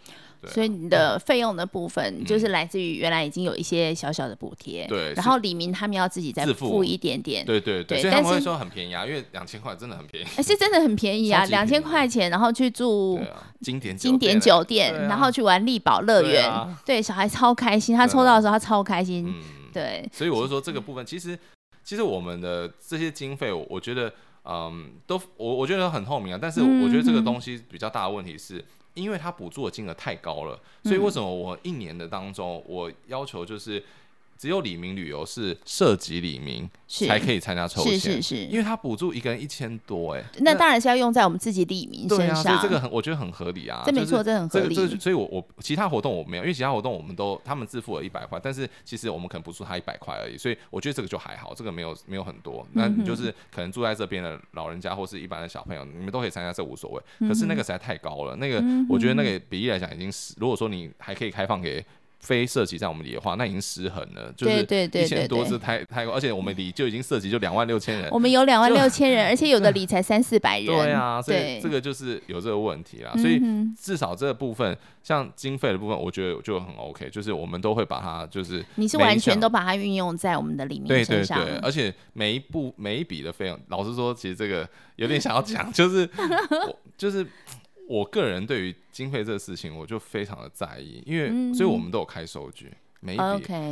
啊、所以你的费用的部分就是来自于原来已经有一些小小的补贴，对、嗯。然后李明他们要自己再付。一点点，对对对。对所以他们会说很便宜啊，因为两千块真的很便宜。哎，是真的很便宜啊，[LAUGHS] 两千块钱，然后去住、啊、经典经典酒店，然后去玩丽宝乐园，对、小孩超开心，他抽到的时候他超开心，嗯、对。所以我就说这个部分，其实其实我们的这些经费，我我觉得嗯都我我觉得很透明啊，但是我觉得这个东西比较大的问题是。因为它补助的金额太高了，所以为什么我一年的当中，我要求就是。只有李明旅游是涉及李明才可以参加抽签，是是是，因为他补助一个人一千多，哎，那当然是要用在我们自己李明身上，对啊，所以这个很，我觉得很合理啊，这没错，这很合理。这个，所以我我其他活动我没有，因为其他活动我们都他们自付了一百块，但是其实我们可能补助他一百块而已，所以我觉得这个就还好，这个没有没有很多。那你就是可能住在这边的老人家或是一般的小朋友，你们都可以参加，这无所谓。可是那个实在太高了，那个我觉得那个比例来讲已经是，如果说你还可以开放给。非涉及在我们里的话，那已经失衡了，就是一千多是太太高，而且我们里就已经涉及就两万六千人，我们有两万六千人，而且有的里才三四百人，对啊，所以这个就是有这个问题啦，所以至少这个部分，像经费的部分，我觉得就很 OK，就是我们都会把它就是你是完全都把它运用在我们的里面身上，对。对对，而且每一步每一笔的费用，老实说，其实这个有点想要讲，[LAUGHS] 就是就是。我个人对于经费这个事情，我就非常的在意，因为所以我们都有开收据。每一笔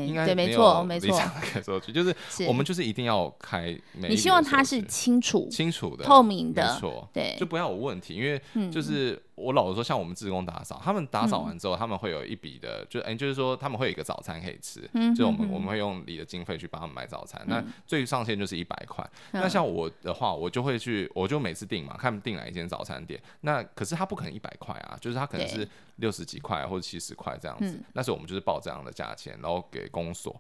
应该没错，没错。开收据就是我们就是一定要开每一。你希望它是清楚、清楚的、透明的，没错，对，就不要有问题。因为就是我老实说，像我们自工打扫，他们打扫完之后，他们会有一笔的，就哎，就是说他们会有一个早餐可以吃，就我们我们会用你的经费去帮他们买早餐。那最上限就是一百块。那像我的话，我就会去，我就每次订嘛，看订哪一间早餐店。那可是他不可能一百块啊，就是他可能是六十几块或者七十块这样子。那时候我们就是报这样的价钱，然后给公所。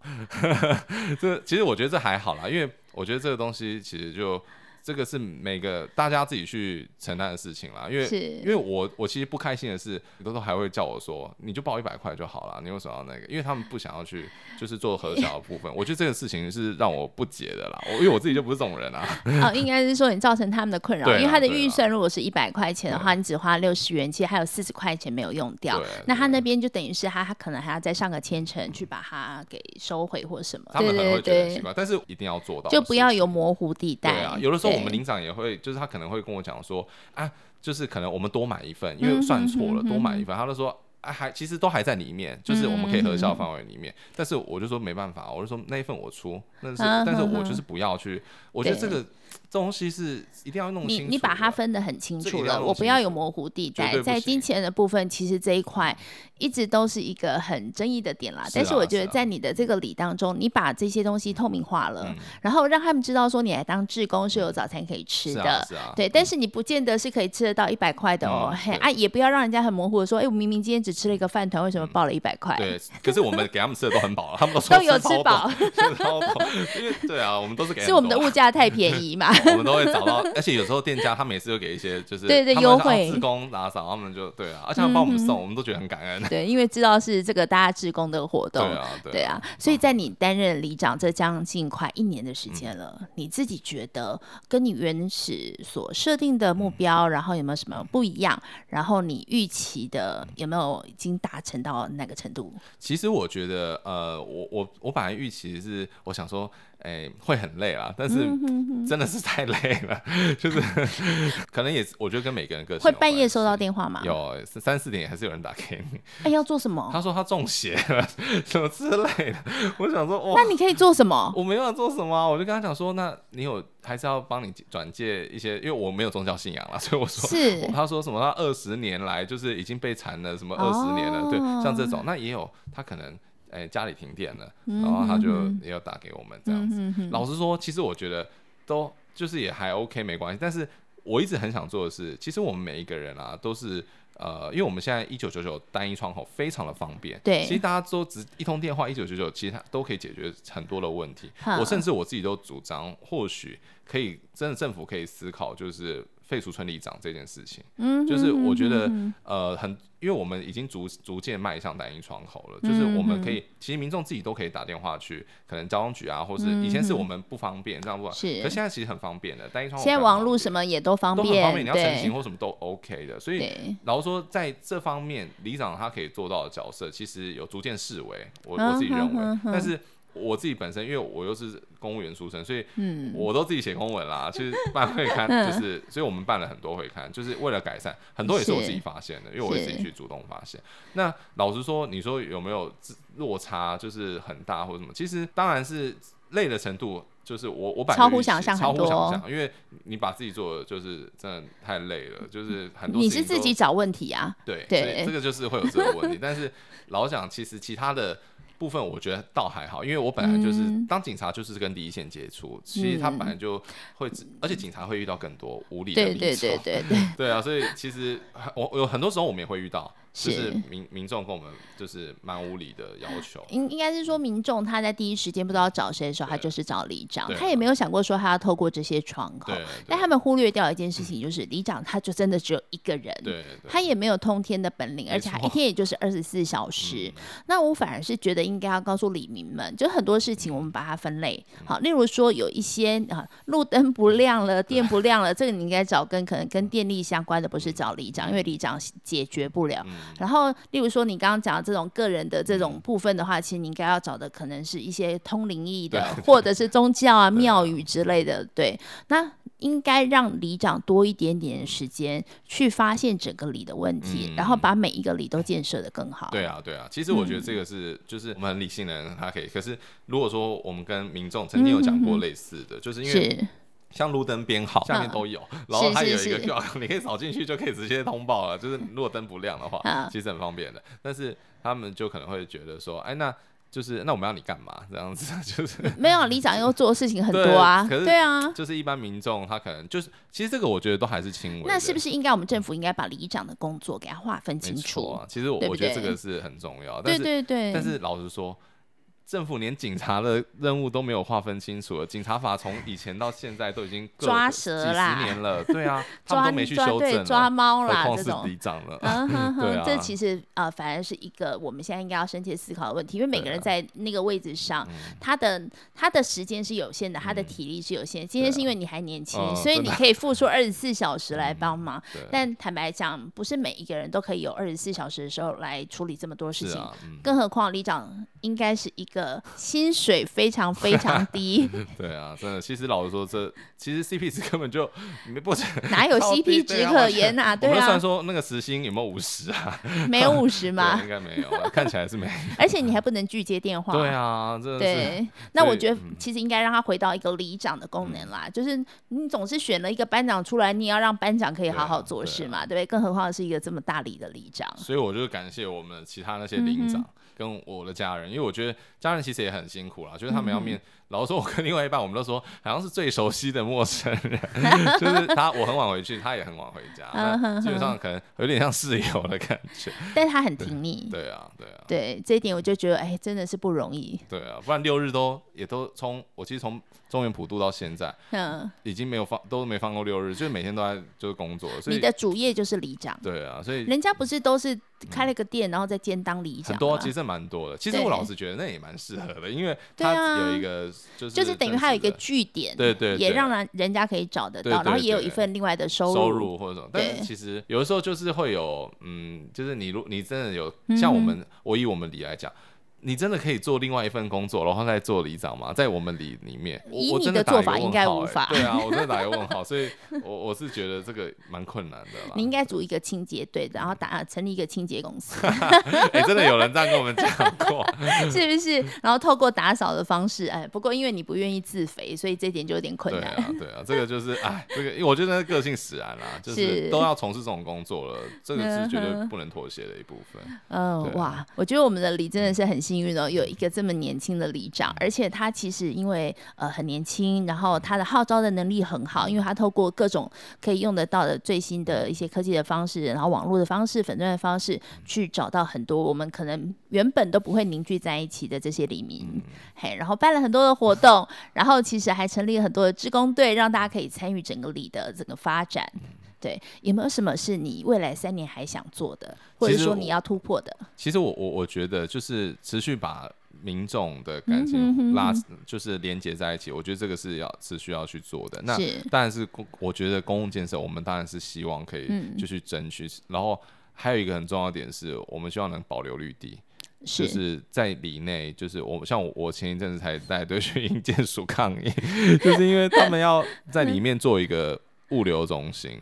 [LAUGHS] 这其实我觉得这还好啦，因为我觉得这个东西其实就。这个是每个大家自己去承担的事情啦，因为因为我我其实不开心的是，很多都还会叫我说，你就报一百块就好了，你为什么要那个？因为他们不想要去就是做核销的部分，[LAUGHS] 我觉得这个事情是让我不解的啦。我因为我自己就不是这种人啊。哦，应该是说你造成他们的困扰，因为他的预算如果是一百块钱的话，你只花六十元，其实还有四十块钱没有用掉。那他那边就等于是他他可能还要再上个千层去把它给收回或什么。他们可能会觉得奇怪，但是一定要做到，就不要有模糊地带。对啊，有的时候。我们领长也会，就是他可能会跟我讲说，啊，就是可能我们多买一份，因为算错了，多买一份，他就说，啊，还其实都还在里面，就是我们可以核销范围里面，但是我就说没办法，我就说那一份我出，那是，但是我就是不要去，我觉得这个。这东西是一定要弄清楚，你你把它分得很清楚了，我不要有模糊地带。在金钱的部分，其实这一块一直都是一个很争议的点啦。但是我觉得在你的这个礼当中，你把这些东西透明化了，然后让他们知道说你来当志工是有早餐可以吃的，对。但是你不见得是可以吃得到一百块的哦，嘿啊，也不要让人家很模糊的说，哎，我明明今天只吃了一个饭团，为什么报了一百块？对，可是我们给他们吃的都很饱，他们都都有吃饱，因为对啊，我们都是给是我们的物价太便宜嘛。我们都会找到，而且有时候店家他每次都给一些就是对对优惠，志工打扫他们就对啊，而且他们帮我们送，我们都觉得很感恩。对，因为知道是这个大家志工的活动，对啊，对啊，所以在你担任里长这将近快一年的时间了，你自己觉得跟你原始所设定的目标，然后有没有什么不一样？然后你预期的有没有已经达成到那个程度？其实我觉得，呃，我我我本来预期是我想说。哎、欸，会很累啦，但是真的是太累了，嗯、就是 [LAUGHS] 可能也是，我觉得跟每个人个性会半夜收到电话吗？有三四点还是有人打给你。哎、欸，要做什么？他说他中邪了，什么之类的。我想说，哇，那你可以做什么？我没办法做什么、啊，我就跟他讲说，那你有还是要帮你转介一些，因为我没有宗教信仰啦，所以我说是。他说什么？他二十年来就是已经被缠了，什么二十年了？哦、对，像这种，那也有他可能。哎、欸，家里停电了，然后他就也有打给我们这样子。嗯、哼哼老实说，其实我觉得都就是也还 OK，没关系。但是我一直很想做的是，其实我们每一个人啊，都是呃，因为我们现在一九九九单一窗口非常的方便。对，其实大家都只一通电话一九九九，其实它都可以解决很多的问题。我甚至我自己都主张，或许可以真的政府可以思考，就是。废除村里长这件事情，嗯，就是我觉得呃很，因为我们已经逐逐渐迈向单一窗口了，就是我们可以，其实民众自己都可以打电话去，可能交通局啊，或是以前是我们不方便这样不，是，可现在其实很方便的，单一窗口。现在网络什么也都方便，都很方便，你要成型或什么都 OK 的，所以然后说在这方面，里长他可以做到的角色，其实有逐渐式微，我我自己认为，但是。我自己本身，因为我又是公务员出身，所以我都自己写公文啦。其实办会刊 [LAUGHS] 就是，所以我们办了很多会刊，就是为了改善。很多也是我自己发现的，因为我自己去主动发现。那老实说，你说有没有落差，就是很大或者什么？其实当然是累的程度，就是我我超乎想象，超乎想象，因为你把自己做的就是真的太累了，就是很多。你是自己找问题啊？对对，这个就是会有这个问题。[LAUGHS] 但是老蒋，其实其他的。部分我觉得倒还好，因为我本来就是当警察，就是跟第一线接触，其实他本来就会，而且警察会遇到更多无理的对对对对对。[LAUGHS] 啊，所以其实我有很多时候我们也会遇到。就是民民众跟我们就是蛮无理的要求，应应该是说民众他在第一时间不知道找谁的时候，他就是找里长，他也没有想过说他要透过这些窗口，但他们忽略掉一件事情，就是里长他就真的只有一个人，他也没有通天的本领，而且他一天也就是二十四小时。那我反而是觉得应该要告诉里民们，就很多事情我们把它分类。好，例如说有一些啊路灯不亮了，电不亮了，这个你应该找跟可能跟电力相关的，不是找里长，因为里长解决不了。然后，例如说你刚刚讲的这种个人的这种部分的话，其实你应该要找的可能是一些通灵异的，[LAUGHS] 或者是宗教啊、庙宇之类的。对，那应该让里长多一点点时间去发现整个里的问题，然后把每一个里都建设的更好。对啊，对啊。其实我觉得这个是，就是我们很理性的人他可以。可是如果说我们跟民众曾经有讲过类似的，就是因为。像路灯编号下面都有，嗯、然后它有一个 QR code，[LAUGHS] 你可以扫进去就可以直接通报了。就是如果灯不亮的话，嗯、[LAUGHS] 其实很方便的。但是他们就可能会觉得说，哎，那就是那我们要你干嘛？这样子 [LAUGHS] 就是没有里长又做的事情很多啊。可是对啊，就是一般民众他可能就是，其实这个我觉得都还是轻微。那是不是应该我们政府应该把里长的工作给他划分清楚？啊、其实我对对我觉得这个是很重要。对对对。但是老实说。政府连警察的任务都没有划分清楚了，警察法从以前到现在都已经抓蛇啦，几十年了，[LAUGHS] 对啊，他们都没去修正，抓猫啦，这种。里长了，[LAUGHS] 对啊，这其实呃，反而是一个我们现在应该要深切思考的问题，因为每个人在那个位置上，他的他的时间是有限的，他的体力是有限。今天是因为你还年轻，所以你可以付出二十四小时来帮忙，[LAUGHS] 但坦白讲，不是每一个人都可以有二十四小时的时候来处理这么多事情，更何况里长应该是一个。薪水非常非常 [LAUGHS] 低，[LAUGHS] 对啊，真的。其实老实说，这其实 CP 值根本就没不哪有 CP 值可言啊？对啊，我算说那个时薪有没有五十啊？[LAUGHS] 没有五十吗？应该没有，看起来是没有。而且你还不能拒接电话。对啊，这对。那我觉得其实应该让他回到一个里长的功能啦，就是你总是选了一个班长出来，你也要让班长可以好好做事嘛，对不对？更何况是一个这么大里的里长。所以我就感谢我们其他那些里长跟我的家人，因为我觉得家人其实也很辛苦啦，就是他们要面。老实说，我跟另外一半，我们都说好像是最熟悉的陌生人，[LAUGHS] 就是他，我很晚回去，他也很晚回家，基本上可能有点像室友的感觉。但他很挺你。[LAUGHS] 对啊，对啊。对这一点，我就觉得，哎，真的是不容易。对啊，不然六日都也都从我其实从中原普渡到现在，嗯，已经没有放都没放过六日，就是每天都在就是工作。所以你的主业就是里长。对啊，所以人家不是都是开了个店，然后再兼当理长。很多其实蛮多的。其实我老是觉得那也蛮适合的，因为他有一个就是就是等于。它有一个据点，对对，也让人人家可以找得到，然后也有一份另外的收入，收入或者什么。但是其实有的时候就是会有，嗯，就是你如你真的有像我们，我以我们理来讲。你真的可以做另外一份工作，然后再做里长吗？在我们里里面，以你的做法应该无法。对啊，我真的打一个问号，所以我我是觉得这个蛮困难的。你应该组一个清洁队，然后打成立一个清洁公司。哎，[LAUGHS] 真的有人这样跟我们讲过，[LAUGHS] 是不是？然后透过打扫的方式，哎，不过因为你不愿意自肥，所以这点就有点困难。对啊，对啊，这个就是哎，这个我觉得个性使然啦，就是都要从事这种工作了，这个是绝对不能妥协的一部分。嗯，哇，我觉得我们的里真的是很幸运哦，有一个这么年轻的里长，而且他其实因为呃很年轻，然后他的号召的能力很好，因为他透过各种可以用得到的最新的一些科技的方式，然后网络的方式、粉钻的方式，去找到很多我们可能原本都不会凝聚在一起的这些里民，嘿，然后办了很多的活动，然后其实还成立了很多的志工队，让大家可以参与整个里的整个发展。对，有没有什么是你未来三年还想做的，或者说你要突破的？其实我我我觉得就是持续把民众的感情拉，就是连接在一起。我觉得这个是要持续要去做的。那当然是公，我觉得公共建设，我们当然是希望可以就去争取。然后还有一个很重要的点是，我们希望能保留绿地。就是在里内，就是我像我，我前一阵子才带队去营建署抗议，[LAUGHS] 就是因为他们要在里面做一个物流中心。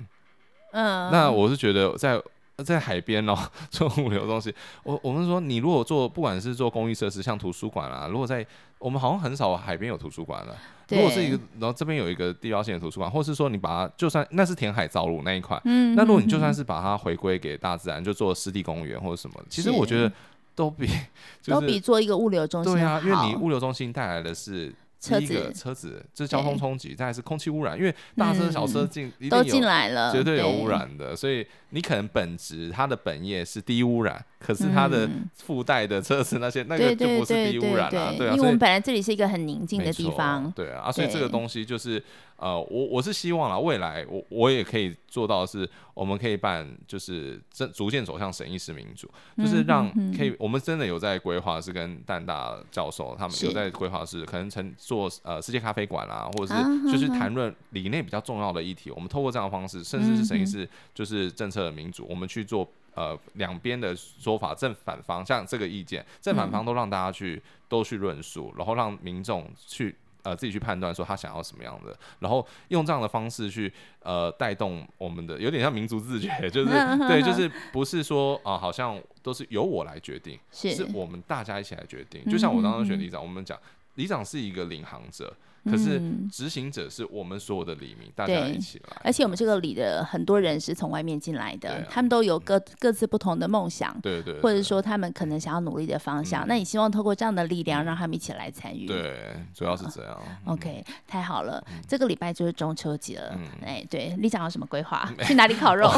嗯，那我是觉得在在海边哦 [LAUGHS] 做物流东西，我我们说你如果做不管是做公益设施，像图书馆啊，如果在我们好像很少海边有图书馆了。如果是一个，然后这边有一个地标性的图书馆，或是说你把它就算那是填海造陆那一块，嗯，那如果你就算是把它回归给大自然，就做湿地公园或者什么，其实我觉得。都比、[LAUGHS] 就是、都比做一个物流中心。对啊，因为你物流中心带来的是第一个车子，这是交通冲击，再是空气污染，因为大车小车进、嗯、都进来了，绝对有污染的，所以你可能本质它的本业是低污染。可是它的附带的车子那些，那个就不是低污染了，对啊，因为我们本来这里是一个很宁静的地方，对啊，所以这个东西就是呃，我我是希望啊，未来我我也可以做到的是，我们可以办就是逐逐渐走向审议式民主，就是让可以，我们真的有在规划，是跟蛋大教授他们有在规划，是可能成做呃世界咖啡馆啊，或者是就是谈论里内比较重要的议题，我们透过这样的方式，甚至是审议式就是政策的民主，我们去做。呃，两边的说法，正反方像这个意见，正反方都让大家去、嗯、都去论述，然后让民众去呃自己去判断说他想要什么样的，然后用这样的方式去呃带动我们的，有点像民族自觉，就是对，就是不是说啊、呃，好像都是由我来决定，是，是我们大家一起来决定。就像我刚刚选里长，我们讲里长是一个领航者。可是执行者是我们所有的里民，大家一起来。而且我们这个里的很多人是从外面进来的，他们都有各各自不同的梦想，对对，或者说他们可能想要努力的方向。那你希望透过这样的力量，让他们一起来参与？对，主要是这样。OK，太好了，这个礼拜就是中秋节了。哎，对，里长有什么规划？去哪里烤肉？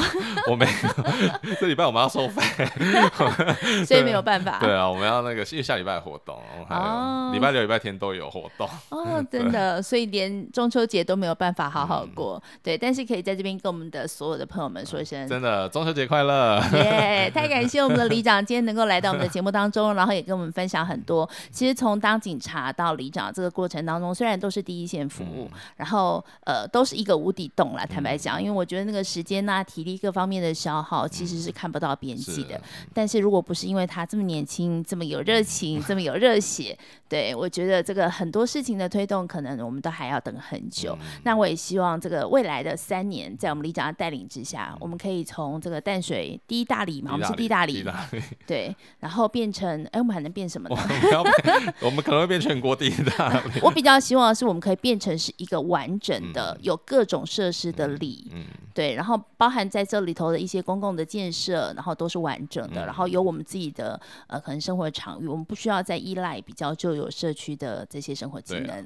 我没有，[LAUGHS] 这礼拜我们要收费，所以没有办法。对啊，我们要那个，因为下礼拜活动，还有礼拜六、礼拜天都有活动。哦，真的。[LAUGHS] 呃，所以连中秋节都没有办法好好过，嗯、对，但是可以在这边跟我们的所有的朋友们说一声，真的中秋节快乐！[LAUGHS] 耶，太感谢我们的里 [LAUGHS] 长今天能够来到我们的节目当中，然后也跟我们分享很多。其实从当警察到里长这个过程当中，虽然都是第一线服务，嗯、然后呃都是一个无底洞啦。坦白讲，因为我觉得那个时间呐、啊、体力各方面的消耗其实是看不到边际的。但是如果不是因为他这么年轻、这么有热情、这么有热血，对我觉得这个很多事情的推动可能。我们都还要等很久，嗯、那我也希望这个未来的三年，在我们李长的带领之下，嗯、我们可以从这个淡水第一大里嘛，我们是第一大里，[LAUGHS] 对，然后变成，哎，我们还能变什么呢？我们 [LAUGHS] 可能会变全国第一大里。[LAUGHS] 我比较希望的是，我们可以变成是一个完整的、嗯、有各种设施的里，嗯，对，然后包含在这里头的一些公共的建设，然后都是完整的，嗯、然后有我们自己的呃可能生活场域，我们不需要再依赖比较旧有社区的这些生活机能。